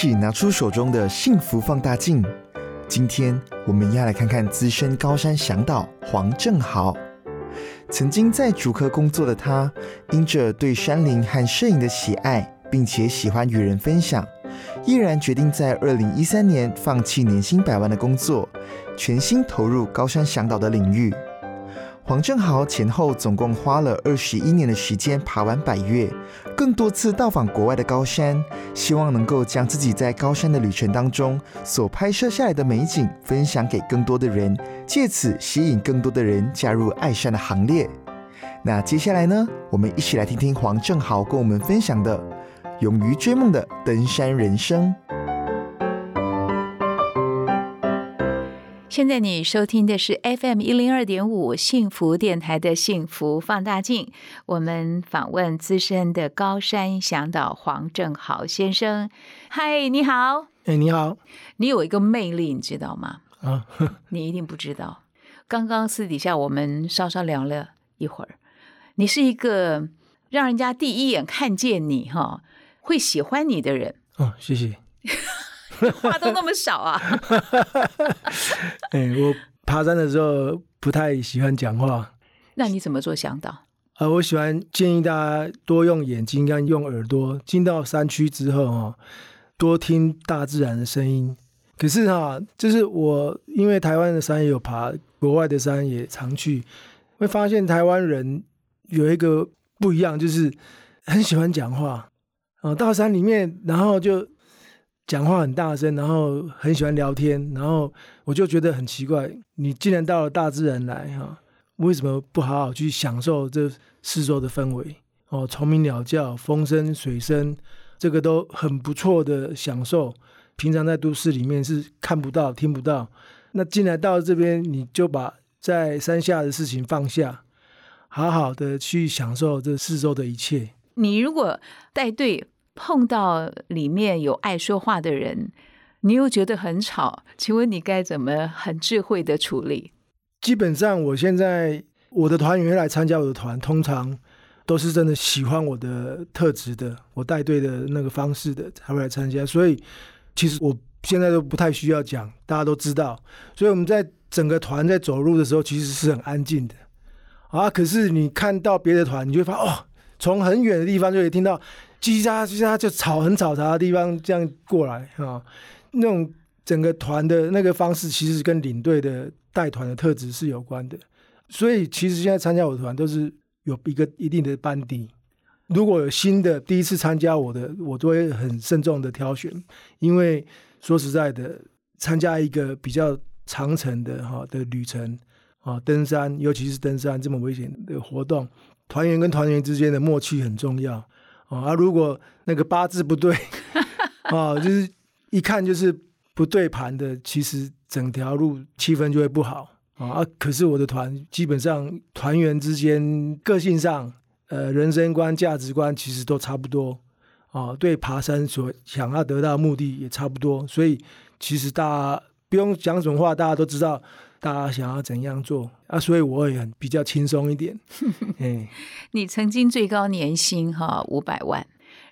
起拿出手中的幸福放大镜。今天我们要来看看资深高山向导黄正豪。曾经在主科工作的他，因着对山林和摄影的喜爱，并且喜欢与人分享，毅然决定在二零一三年放弃年薪百万的工作，全心投入高山向导的领域。黄正豪前后总共花了二十一年的时间爬完百越，更多次到访国外的高山，希望能够将自己在高山的旅程当中所拍摄下来的美景分享给更多的人，借此吸引更多的人加入爱山的行列。那接下来呢，我们一起来听听黄正豪跟我们分享的勇于追梦的登山人生。现在你收听的是 FM 一零二点五幸福电台的幸福放大镜，我们访问资深的高山向导黄正豪先生。嗨，你好。哎，你好。你有一个魅力，你知道吗？啊，你一定不知道。刚刚私底下我们稍稍聊了一会儿，你是一个让人家第一眼看见你哈会喜欢你的人。哦，谢谢。话都那么少啊！哎，我爬山的时候不太喜欢讲话。那你怎么做向导？啊，我喜欢建议大家多用眼睛跟用耳朵。进到山区之后哦，多听大自然的声音。可是哈，就是我因为台湾的山也有爬，国外的山也常去，会发现台湾人有一个不一样，就是很喜欢讲话。哦，到山里面，然后就。讲话很大声，然后很喜欢聊天，然后我就觉得很奇怪，你既然到了大自然来哈，为什么不好好去享受这四周的氛围？哦，虫鸣鸟叫、风声、水声，这个都很不错的享受。平常在都市里面是看不到、听不到。那进来到这边，你就把在山下的事情放下，好好的去享受这四周的一切。你如果带队。碰到里面有爱说话的人，你又觉得很吵，请问你该怎么很智慧的处理？基本上，我现在我的团员来参加我的团，通常都是真的喜欢我的特质的，我带队的那个方式的才会来参加。所以，其实我现在都不太需要讲，大家都知道。所以我们在整个团在走路的时候，其实是很安静的啊。可是你看到别的团，你就会发哦，从很远的地方就可以听到。叽喳叽喳就吵很吵杂的地方这样过来啊，那种整个团的那个方式其实跟领队的带团的特质是有关的。所以其实现在参加我的团都是有一个一定的班底。如果有新的第一次参加我的，我都会很慎重的挑选，因为说实在的，参加一个比较长程的哈的旅程啊，登山尤其是登山这么危险的活动，团员跟团员之间的默契很重要。啊，如果那个八字不对，啊，就是一看就是不对盘的，其实整条路气氛就会不好啊。可是我的团基本上团员之间个性上，呃，人生观、价值观其实都差不多啊。对爬山所想要得到的目的也差不多，所以其实大家不用讲什么话，大家都知道。大家想要怎样做啊？所以我也很比较轻松一点。哎，你曾经最高年薪哈五百万，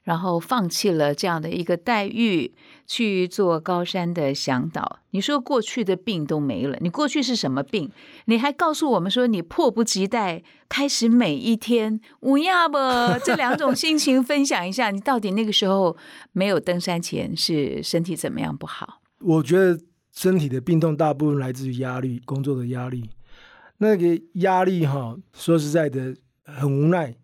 然后放弃了这样的一个待遇去做高山的向导。你说过去的病都没了，你过去是什么病？你还告诉我们说你迫不及待开始每一天。乌鸦不，这两种心情分享一下，你到底那个时候没有登山前是身体怎么样不好？我觉得。身体的病痛大部分来自于压力，工作的压力。那个压力哈，说实在的，很无奈。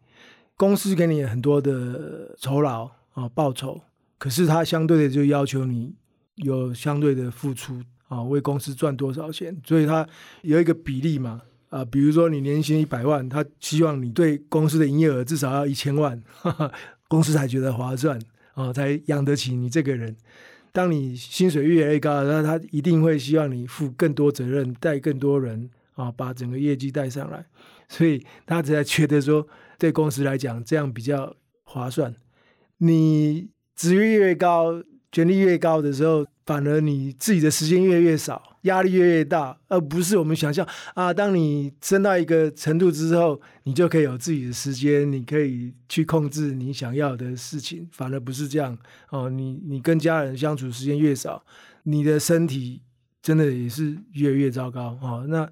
公司给你很多的酬劳啊，报酬，可是他相对的就要求你有相对的付出啊，为公司赚多少钱。所以他有一个比例嘛啊，比如说你年薪一百万，他希望你对公司的营业额至少要一千万，公司才觉得划算啊，才养得起你这个人。当你薪水越来越高，那他一定会希望你负更多责任，带更多人啊，把整个业绩带上来。所以他才觉得说，对公司来讲这样比较划算。你职位越高，权力越高的时候，反而你自己的时间越来越少，压力越来越大，而不是我们想象啊，当你升到一个程度之后，你就可以有自己的时间，你可以去控制你想要的事情，反而不是这样哦。你你跟家人相处时间越少，你的身体真的也是越来越糟糕哦。那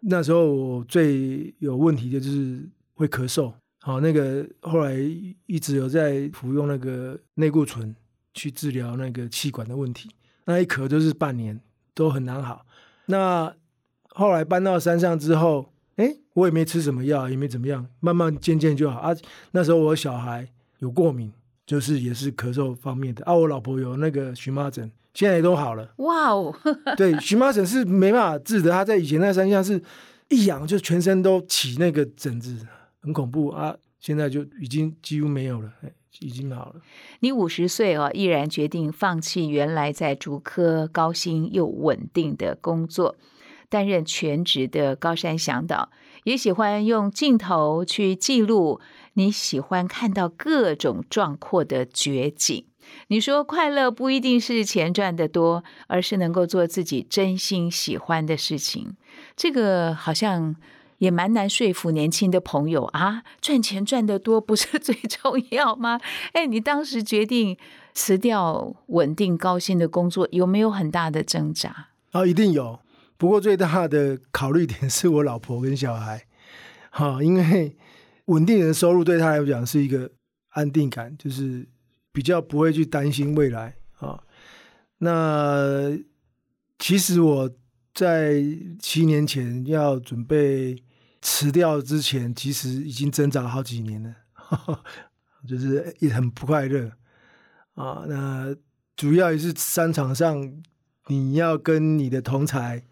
那时候我最有问题的就是会咳嗽，好，那个后来一直有在服用那个内固醇去治疗那个气管的问题，那一咳就是半年都很难好。那后来搬到山上之后，哎，我也没吃什么药，也没怎么样，慢慢渐渐就好啊。那时候我小孩有过敏，就是也是咳嗽方面的啊。我老婆有那个荨麻疹。现在也都好了，哇哦！对，荨麻疹是没办法治的。他在以前那山下是一痒就全身都起那个疹子，很恐怖啊。现在就已经几乎没有了，已经好了。你五十岁哦，毅然决定放弃原来在竹科高薪又稳定的工作，担任全职的高山向导，也喜欢用镜头去记录你喜欢看到各种壮阔的绝景。你说快乐不一定是钱赚得多，而是能够做自己真心喜欢的事情。这个好像也蛮难说服年轻的朋友啊。赚钱赚得多不是最重要吗？哎，你当时决定辞掉稳定高薪的工作，有没有很大的挣扎？啊，一定有。不过最大的考虑点是我老婆跟小孩。好，因为稳定的收入对他来讲是一个安定感，就是。比较不会去担心未来啊。那其实我在七年前要准备辞掉之前，其实已经挣扎了好几年了，就是也很不快乐啊。那主要也是商场上你要跟你的同才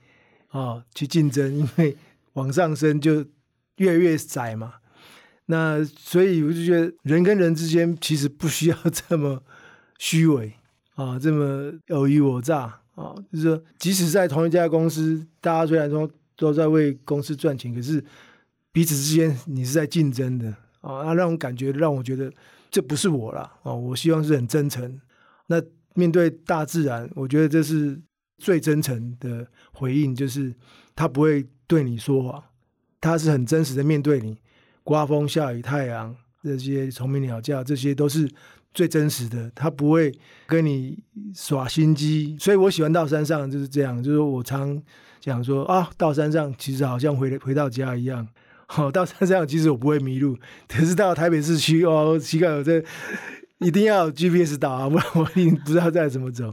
啊去竞争，因为往上升就越来越窄嘛。那所以我就觉得人跟人之间其实不需要 这么虚伪啊，这么尔虞我诈啊。就是说，即使在同一家公司，大家虽然说都在为公司赚钱，可是彼此之间你是在竞争的啊。那让我感觉让我觉得这不是我了啊。我希望是很真诚。那面对大自然，我觉得这是最真诚的回应，就是他不会对你说谎，他是很真实的面对你。刮风下雨太阳这些虫鸣鸟叫，这些都是最真实的。他不会跟你耍心机，所以我喜欢到山上就是这样。就是我常讲说啊，到山上其实好像回回到家一样。好，到山上其实我不会迷路，可是到台北市区哦，奇怪，我这一定要 GPS 导啊，不然我一定不知道再怎么走。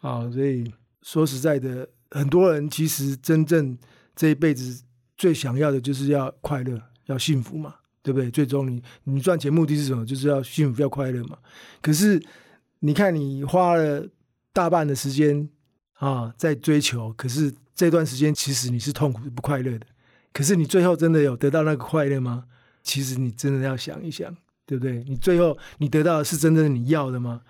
啊，所以说实在的，很多人其实真正这一辈子最想要的就是要快乐。要幸福嘛，对不对？最终你你赚钱目的是什么？就是要幸福要快乐嘛。可是你看，你花了大半的时间啊在追求，可是这段时间其实你是痛苦不快乐的。可是你最后真的有得到那个快乐吗？其实你真的要想一想，对不对？你最后你得到的是真正你要的吗？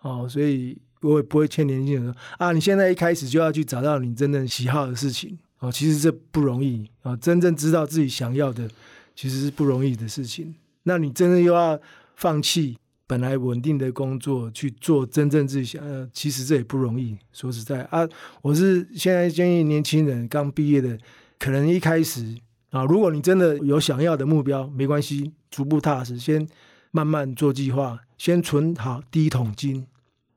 哦，所以我也不会欠年轻人说啊，你现在一开始就要去找到你真正喜好的事情。哦，其实这不容易啊！真正知道自己想要的，其实是不容易的事情。那你真的又要放弃本来稳定的工作去做真正自己想要，其实这也不容易。说实在啊，我是现在建议年轻人刚毕业的，可能一开始啊，如果你真的有想要的目标，没关系，逐步踏实，先慢慢做计划，先存好第一桶金。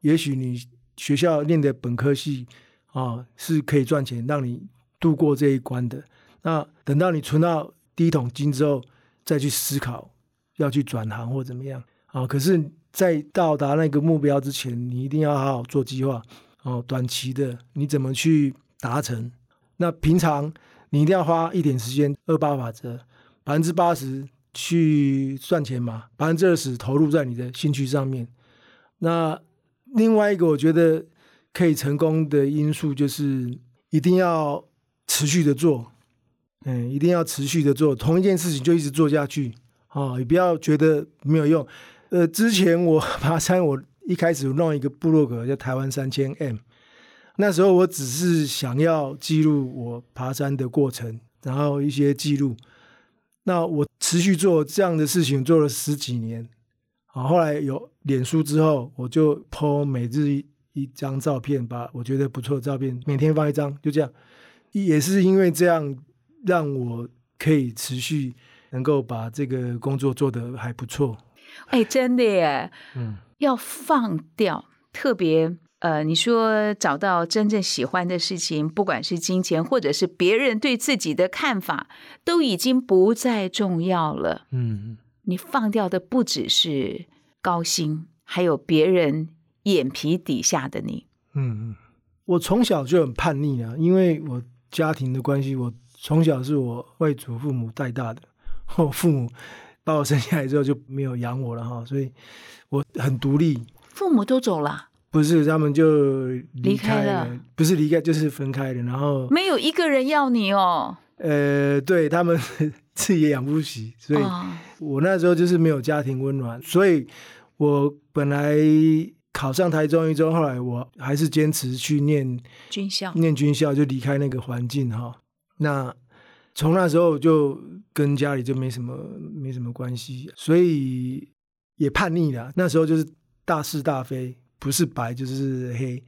也许你学校念的本科系啊，是可以赚钱，让你。度过这一关的，那等到你存到第一桶金之后，再去思考要去转行或怎么样啊？可是，在到达那个目标之前，你一定要好好做计划哦。短期的你怎么去达成？那平常你一定要花一点时间，二八法则，百分之八十去赚钱嘛，百分之二十投入在你的兴趣上面。那另外一个我觉得可以成功的因素就是一定要。持续的做，嗯，一定要持续的做同一件事情，就一直做下去啊！你不要觉得没有用。呃，之前我 爬山，我一开始弄一个部落格叫台湾三千 M，那时候我只是想要记录我爬山的过程，然后一些记录。那我持续做这样的事情，做了十几年。好，后来有脸书之后，我就 po 每日一张照片，把我觉得不错的照片每天发一张，就这样。也是因为这样，让我可以持续能够把这个工作做得还不错。哎，真的耶，嗯，要放掉，特别呃，你说找到真正喜欢的事情，不管是金钱或者是别人对自己的看法，都已经不再重要了。嗯，你放掉的不只是高薪，还有别人眼皮底下的你。嗯嗯，我从小就很叛逆啊，因为我家庭的关系，我从小是我外祖父母带大的，我父母把我生下来之后就没有养我了哈，所以我很独立。父母都走了，不是他们就离开了了，不是离开就是分开了，然后没有一个人要你哦。呃，对他们 自己也养不起，所以哦我那时候就是没有家庭温暖，所以我本来考上台中一中，后来我还是坚持去念军校，念军校，就离开那个环境哈。那从那时候就跟家里就没什么没什么关系，所以也叛逆了。那时候就是大是大非，不是白就是黑，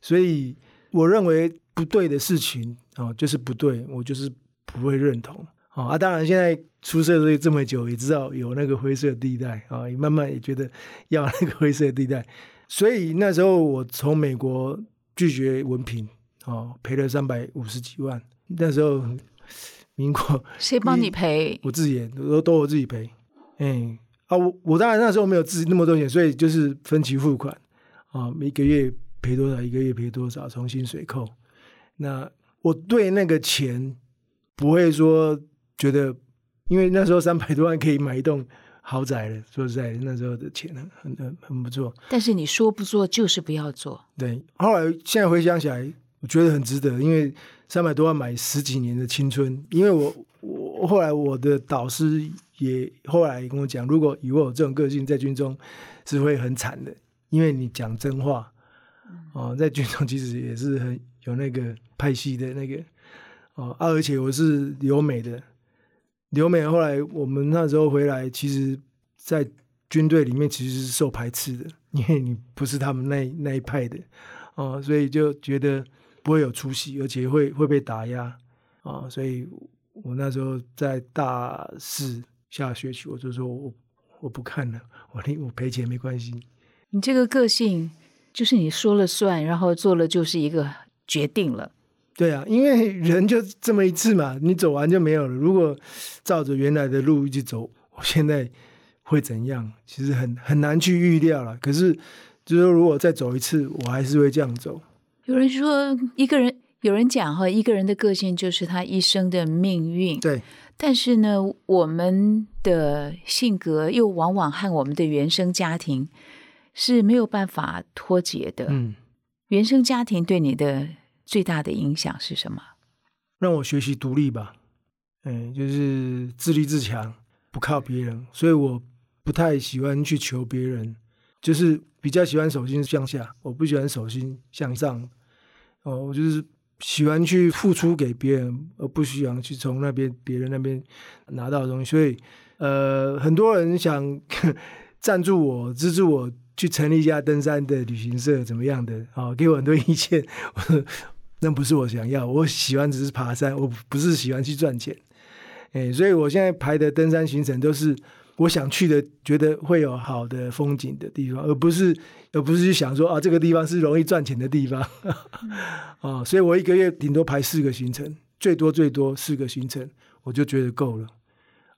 所以我认为不对的事情哦，就是不对，我就是不会认同。哦啊，当然现在出社会这么久，也知道有那个灰色地带啊，也慢慢也觉得要那个灰色地带。所以那时候我从美国拒绝文凭，哦，赔了三百五十几万。那时候民国 谁帮你赔？我自己也都都我自己赔。哎、啊，我我当然那时候没有自己那么多钱，所以就是分期付款啊，每个月赔多少，一个月赔多少，从薪水扣。那我对那个钱不会说觉得，因为那时候三百多万可以买一栋豪宅了。说实在的，那时候的钱很很很很不错。但是你说不做就是不要做。对，后来现在回想起来，我觉得很值得，因为三百多万买十几年的青春。因为我我后来我的导师也后来跟我讲，如果以我有这种个性，在军中是会很惨的，因为你讲真话哦，在军中其实也是很有那个派系的那个哦啊，而且我是留美的，留美后来我们那时候回来，其实在军队里面其实是受排斥的，因为你不是他们那那一派的哦，所以就觉得不会有出息，而且会会被打压啊、所以我那时候在大四下学期，我就说我我不看了，我我赔钱没关系。你这个个性就是你说了算，然后做了就是一个决定了。对啊，因为人就这么一次嘛，你走完就没有了。如果照着原来的路一直走，我现在会怎样？其实很很难去预料了。可是，就是说如果再走一次，我还是会这样走。有人说一个人，有人讲哈，一个人的个性就是他一生的命运。对，但是呢，我们的性格又往往和我们的原生家庭是没有办法脱节的。嗯，原生家庭对你的最大的影响是什么？让我学习独立吧。嗯，就是自立自强，不靠别人。所以我不太喜欢去求别人，就是比较喜欢手心向下，我不喜欢手心向上。哦，我就是喜欢去付出给别人，而不喜欢去从那边别人那边拿到东西。所以，呃，很多人想 赞助我、资助我去成立一家登山的旅行社，怎么样的啊、给我很多意见。那不是我想要，我喜欢只是爬山，我不是喜欢去赚钱。哎，所以我现在排的登山行程都是我想去的，觉得会有好的风景的地方，而不是而不是去想说啊这个地方是容易赚钱的地方。哦，所以我一个月顶多排四个行程，最多最多四个行程，我就觉得够了。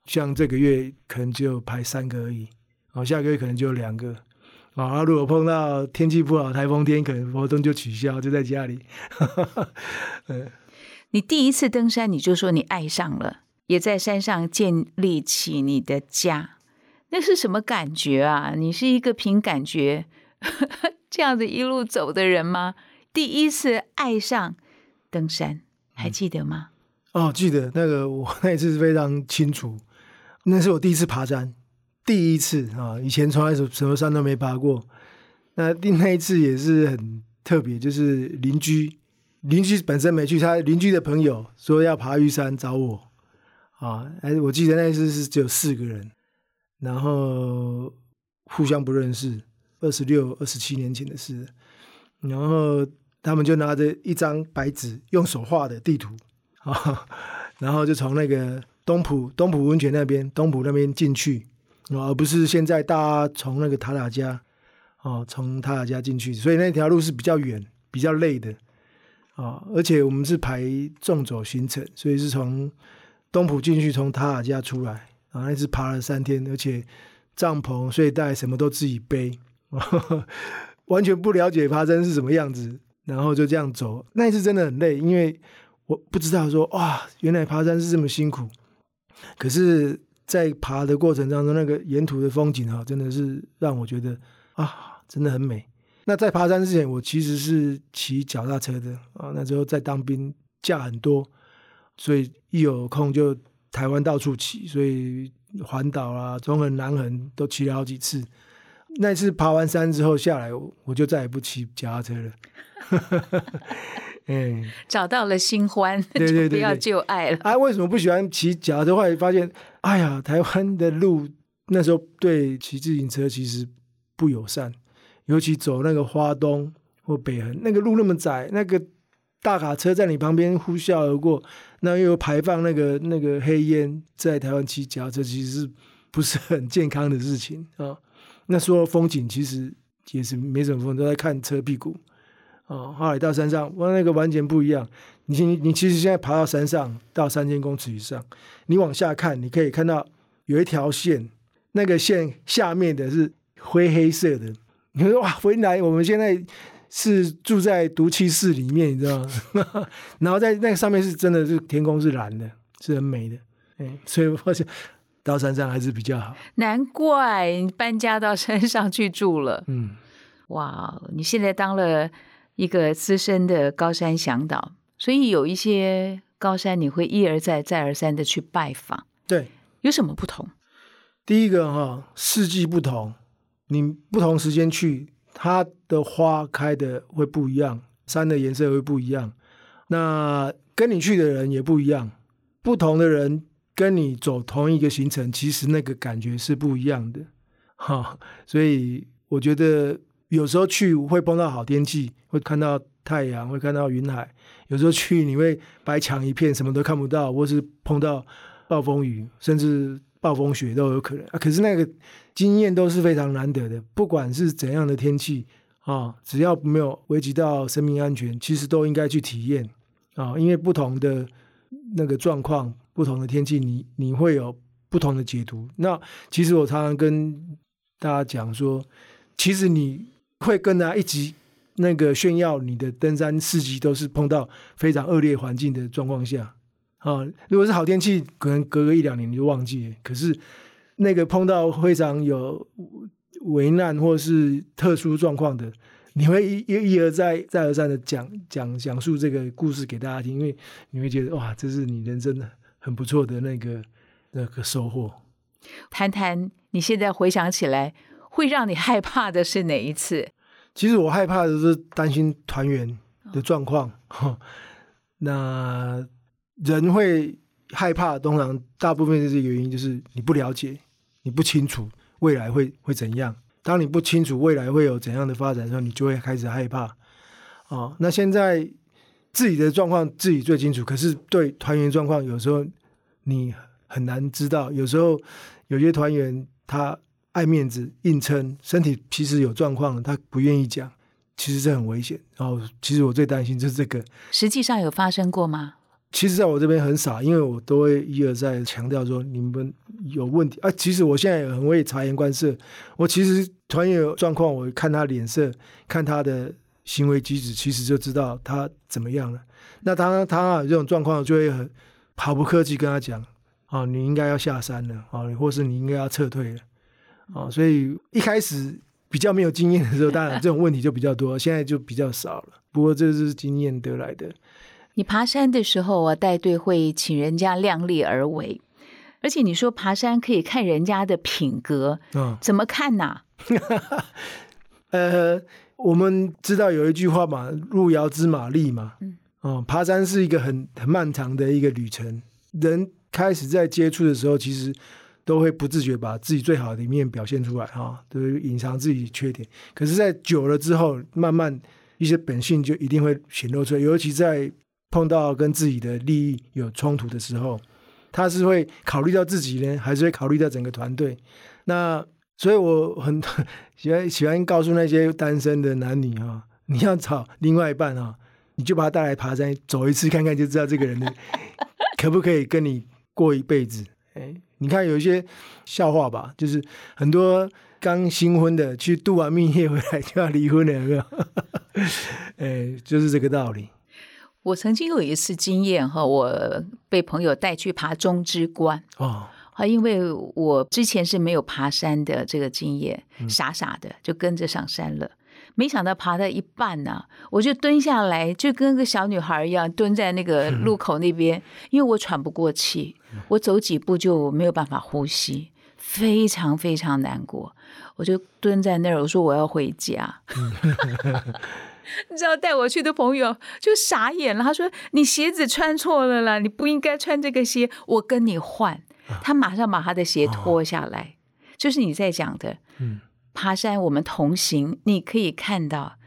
像这个月可能只有排三个而已，哦，下个月可能就有两个。啊，如果碰到天气不好、台风天，可能活动就取消，就在家里。你第一次登山，你就说你爱上了，也在山上建立起你的家，那是什么感觉啊？你是一个凭感觉 这样子一路走的人吗？第一次爱上登山，还记得吗？哦，记得那个我 那一次是非常清楚，那是我第一次爬山，第一次啊，以前从来什什么山都没爬过。那另那一次也是很特别，就是邻居，邻居本身没去，他邻居的朋友说要爬玉山找我，啊，哎，我记得那一次是只有四个人，然后互相不认识，二十六、二十七年前的事，然后他们就拿着一张白纸，用手画的地图，啊，然后就从那个东浦东浦温泉那边东浦那边进去，而不是现在大家从那个塔塔家。哦，从塔塔家进去，所以那条路是比较远、比较累的啊。而且我们是排纵走行程，所以是从东浦进去，从塔尔家出来啊。那次爬了三天，而且帐篷、睡袋什么都自己背，完全不了解爬山是什么样子。然后就这样走，那一次真的很累，因为我不知道说哇，原来爬山是这么辛苦。可是，在爬的过程当中，那个沿途的风景啊，真的是让我觉得啊。真的很美。那在爬山之前，我其实是骑脚踏车的啊。那时候在当兵，假很多，所以一有空就台湾到处骑，所以环岛啊、中横、南横都骑了好几次。那次爬完山之后下来，我就再也不骑脚踏车了。嗯，找到了新欢，对 对对，不要旧爱了。啊，为什么不喜欢骑脚踏车？后来发现，哎呀，台湾的路那时候对骑自行车其实不友善。尤其走那个花东或北横，那个路那么窄，那个大卡车在你旁边呼啸而过，那又排放那个那个黑烟，在台湾骑脚车其实是不是很健康的事情啊？那说风景其实也是没什么风，都在看车屁股啊。后来到山上，哇，那个完全不一样。你你其实现在爬到山上，到三千公尺以上，你往下看，你可以看到有一条线，那个线下面的是灰黑色的。你说哇，回来我们现在是住在毒气室里面，你知道吗？然后在那个上面是真的是天空是蓝的，是很美的。哎，所以我发现到山上还是比较好。难怪搬家到山上去住了。嗯，哇，你现在当了一个资深的高山向导，所以有一些高山你会一而再、再而三的去拜访。对，有什么不同？第一个哈，四季不同。你不同时间去，它的花开的会不一样，山的颜色会不一样。那跟你去的人也不一样，不同的人跟你走同一个行程，其实那个感觉是不一样的。哈，所以我觉得有时候去会碰到好天气，会看到太阳，会看到云海；有时候去你会白墙一片，什么都看不到，或是碰到暴风雨，甚至。暴风雪都有可能啊，可是那个经验都是非常难得的。不管是怎样的天气啊，只要没有危及到生命安全，其实都应该去体验啊。因为不同的那个状况、不同的天气，你你会有不同的解读。那其实我常常跟大家讲说，其实你会跟他一起那个炫耀你的登山事迹，都是碰到非常恶劣环境的状况下。啊，如果是好天气，可能隔个一两年你就忘记了。可是那个碰到非常有危难或是特殊状况的，你会一一而再、再而三的讲讲讲述这个故事给大家听，因为你会觉得哇，这是你人生很不错的那个那个收获。谈谈你现在回想起来，会让你害怕的是哪一次？其实我害怕的是担心团员的状况。那。人会害怕，通常大部分的这个原因就是你不了解，你不清楚未来会会怎样。当你不清楚未来会有怎样的发展的时候，你就会开始害怕。哦，那现在自己的状况自己最清楚，可是对团员状况有时候你很难知道。有时候有些团员他爱面子硬撑，身体其实有状况，他不愿意讲，其实这很危险。然后，其实我最担心就是这个。实际上有发生过吗？其实，在我这边很少，因为我都会一而再强调说你们有问题啊。其实我现在也很会察言观色，我其实团员状况，我看他脸色，看他的行为举止，其实就知道他怎么样了。那他他这种状况，就会很毫不客气跟他讲啊，你应该要下山了啊，或是你应该要撤退了啊。所以一开始比较没有经验的时候，当然这种问题就比较多，现在就比较少了。不过这是经验得来的。你爬山的时候啊，带队会请人家量力而为，而且你说爬山可以看人家的品格，嗯，怎么看呐？呃，我们知道有一句话嘛，“路遥知马力”嘛，嗯，哦，爬山是一个很很漫长的一个旅程。人开始在接触的时候，其实都会不自觉把自己最好的一面表现出来，哈，都会隐藏自己缺点。可是，在久了之后，慢慢一些本性就一定会显露出来，尤其在碰到跟自己的利益有冲突的时候，他是会考虑到自己呢，还是会考虑到整个团队？那所以我很 喜欢喜欢告诉那些单身的男女啊，你要找另外一半啊，你就把他带来爬山走一次看看，就知道这个人的 可不可以跟你过一辈子。哎，你看有一些笑话吧，就是很多刚新婚的去度完蜜月回来就要离婚了，有没有？哎，就是这个道理。我曾经有一次经验哈，我被朋友带去爬中之关哦，啊，因为我之前是没有爬山的这个经验，傻傻的就跟着上山了。没想到爬到一半呢，我就蹲下来，就跟个小女孩一样蹲在那个路口那边，因为我喘不过气，我走几步就没有办法呼吸，非常非常难过，我就蹲在那儿，我说我要回家。你知道带我去的朋友就傻眼了，他说：“你鞋子穿错了啦，你不应该穿这个鞋，我跟你换。”他马上把他的鞋脱下来，就是你在讲的，嗯，爬山我们同行，你可以看到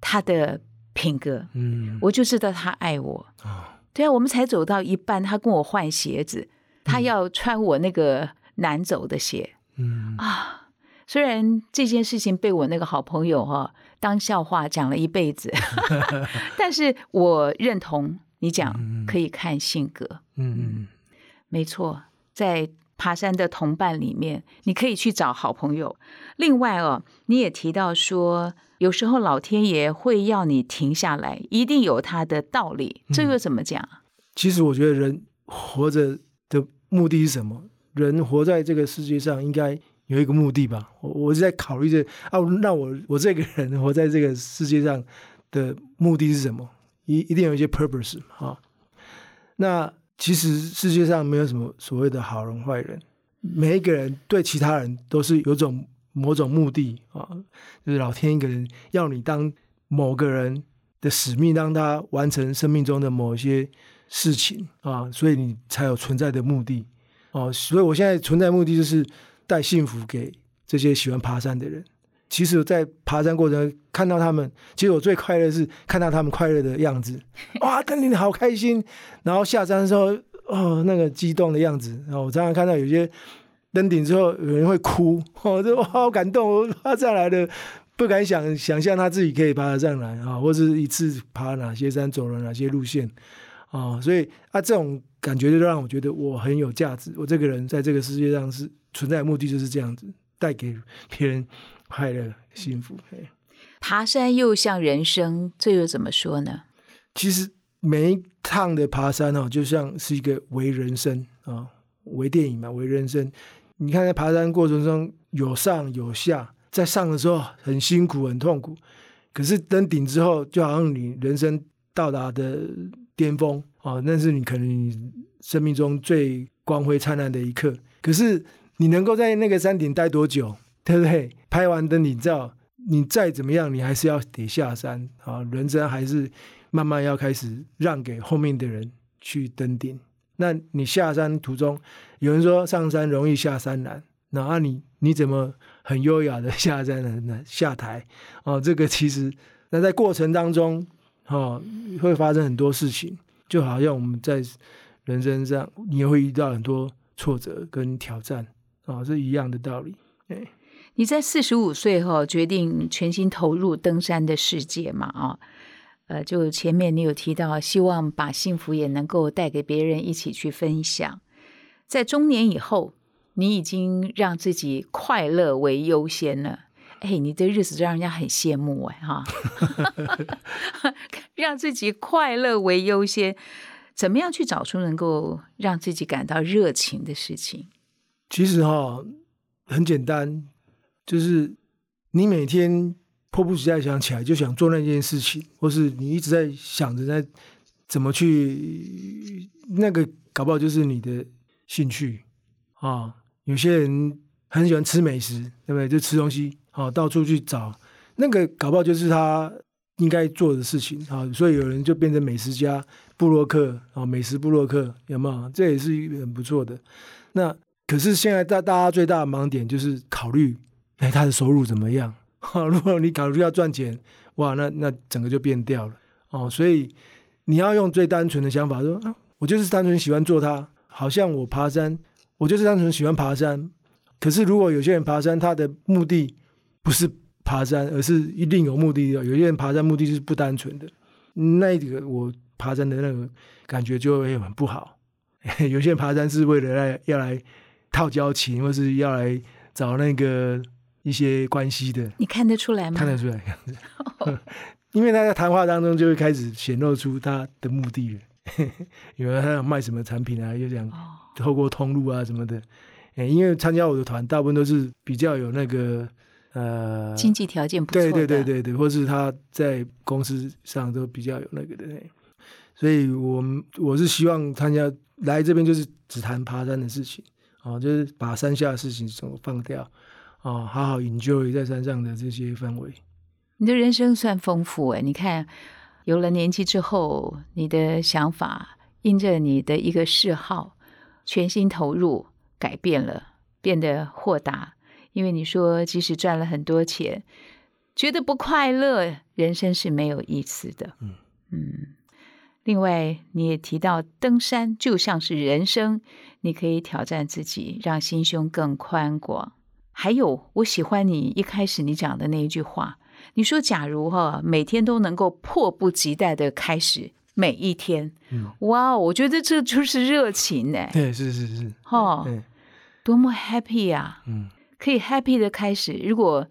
他的品格，嗯我就知道他爱我。啊，对啊，我们才走到一半，他跟我换鞋子，他要穿我那个难走的鞋嗯啊。虽然这件事情被我那个好朋友哈、当笑话讲了一辈子，但是我认同你讲可以看性格，嗯嗯没错，在爬山的同伴里面，你可以去找好朋友。另外哦，你也提到说，有时候老天爷会要你停下来，一定有他的道理。这又怎么讲？其实我觉得人活着的目的是什么？人活在这个世界上应该有一个目的吧。我我是在考虑这啊，那我我这个人活在这个世界上的目的是什么？一一定有一些 purpose 啊。那其实世界上没有什么所谓的好人坏人，每一个人对其他人都是有种某种目的啊，就是老天一个人要你当某个人的使命，让他完成生命中的某些事情啊，所以你才有存在的目的哦。所以我现在存在目的就是带幸福给这些喜欢爬山的人。其实，在爬山过程看到他们，其实我最快乐是看到他们快乐的样子。哇，登顶好开心！然后下山的时候，哦，那个激动的样子。然后我常常看到有些登顶之后有人会哭，哦，就哇好感动，我爬上来的，不敢想想象他自己可以爬得上来啊，或者一次爬哪些山，走了哪些路线啊，所以啊，这种感觉就让我觉得我很有价值。我这个人在这个世界上是存在的目的就是这样子，带给别人快乐、幸福。爬山又像人生，这又怎么说呢？其实每一趟的爬山哦，就像是一个为人生啊，为电影嘛，为人生。你看在爬山过程中有上有下，在上的时候很辛苦很痛苦，可是登顶之后，就好像你人生到达的巅峰啊，那是你可能你生命中最光辉灿烂的一刻。可是你能够在那个山顶待多久，对不对？拍完登顶照，你再怎么样，你还是要得下山啊，人生还是慢慢要开始让给后面的人去登顶。那你下山途中，有人说上山容易下山难，那啊你你怎么很优雅的下山呢？下台哦，这个其实那在过程当中哦会发生很多事情，就好像我们在人生上，你也会遇到很多挫折跟挑战哦，是一样的道理。哎，你在四十五岁后决定全心投入登山的世界嘛？啊，呃，就前面你有提到，希望把幸福也能够带给别人，一起去分享。在中年以后，你已经让自己快乐为优先了。哎，你的日子让人家很羡慕哎哈，让自己快乐为优先，怎么样去找出能够让自己感到热情的事情？其实哈、很简单，就是你每天迫不及待想起来就想做那件事情，或是你一直在想着在怎么去那个，搞不好就是你的兴趣啊。有些人很喜欢吃美食，对不对？就吃东西，啊，到处去找那个搞不好就是他应该做的事情啊，所以有人就变成美食家、布洛克啊，美食布洛克有没有？这也是很不错的。那可是现在大大家最大的盲点就是考虑，哎，他的收入怎么样？如果你考虑要赚钱，哇，那那整个就变掉了哦。所以你要用最单纯的想法说啊，我就是单纯喜欢做它，好像我爬山，我就是单纯喜欢爬山。可是如果有些人爬山，他的目的不是爬山，而是一定有目的的。有些人爬山目的就是不单纯的，那个我爬山的那个感觉就会很不好。有些人爬山是为了来要来套交情，或是要来找那个。一些关系的，你看得出来吗？看得出来，因为他在谈话当中就会开始显露出他的目的了。有人他要卖什么产品啊，又想透过通路啊什么的。哎，因为参加我的团，大部分都是比较有那个呃经济条件不错的，对对对对对，或是他在公司上都比较有那个的。所以，我们我是希望参加来这边就是只谈爬山的事情，哦，就是把山下的事情么放掉。哦，好好 enjoy 在山上的这些氛围。你的人生算丰富哎，你看，有了年纪之后，你的想法因着你的一个嗜好，全心投入，改变了，变得豁达。因为你说，即使赚了很多钱，觉得不快乐，人生是没有意思的。嗯嗯。另外，你也提到，登山就像是人生，你可以挑战自己，让心胸更宽广。还有，我喜欢你一开始你讲的那一句话，你说：“假如哈每天都能够迫不及待的开始每一天，哇，我觉得这就是热情呢。”对，是是是，哈，多么 happy 啊！嗯，可以 happy 的开始。如果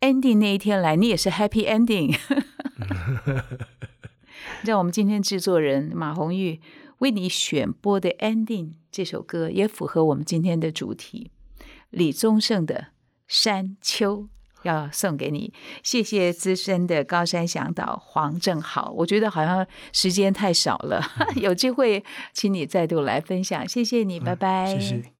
ending 那一天来，你也是 happy ending。让我们今天制作人马红玉为你选播的 ending 这首歌，也符合我们今天的主题。李宗盛的《山丘》要送给你，谢谢资深的高山向导黄正豪。我觉得好像时间太少了，有机会请你再度来分享。谢谢你，拜拜。谢谢。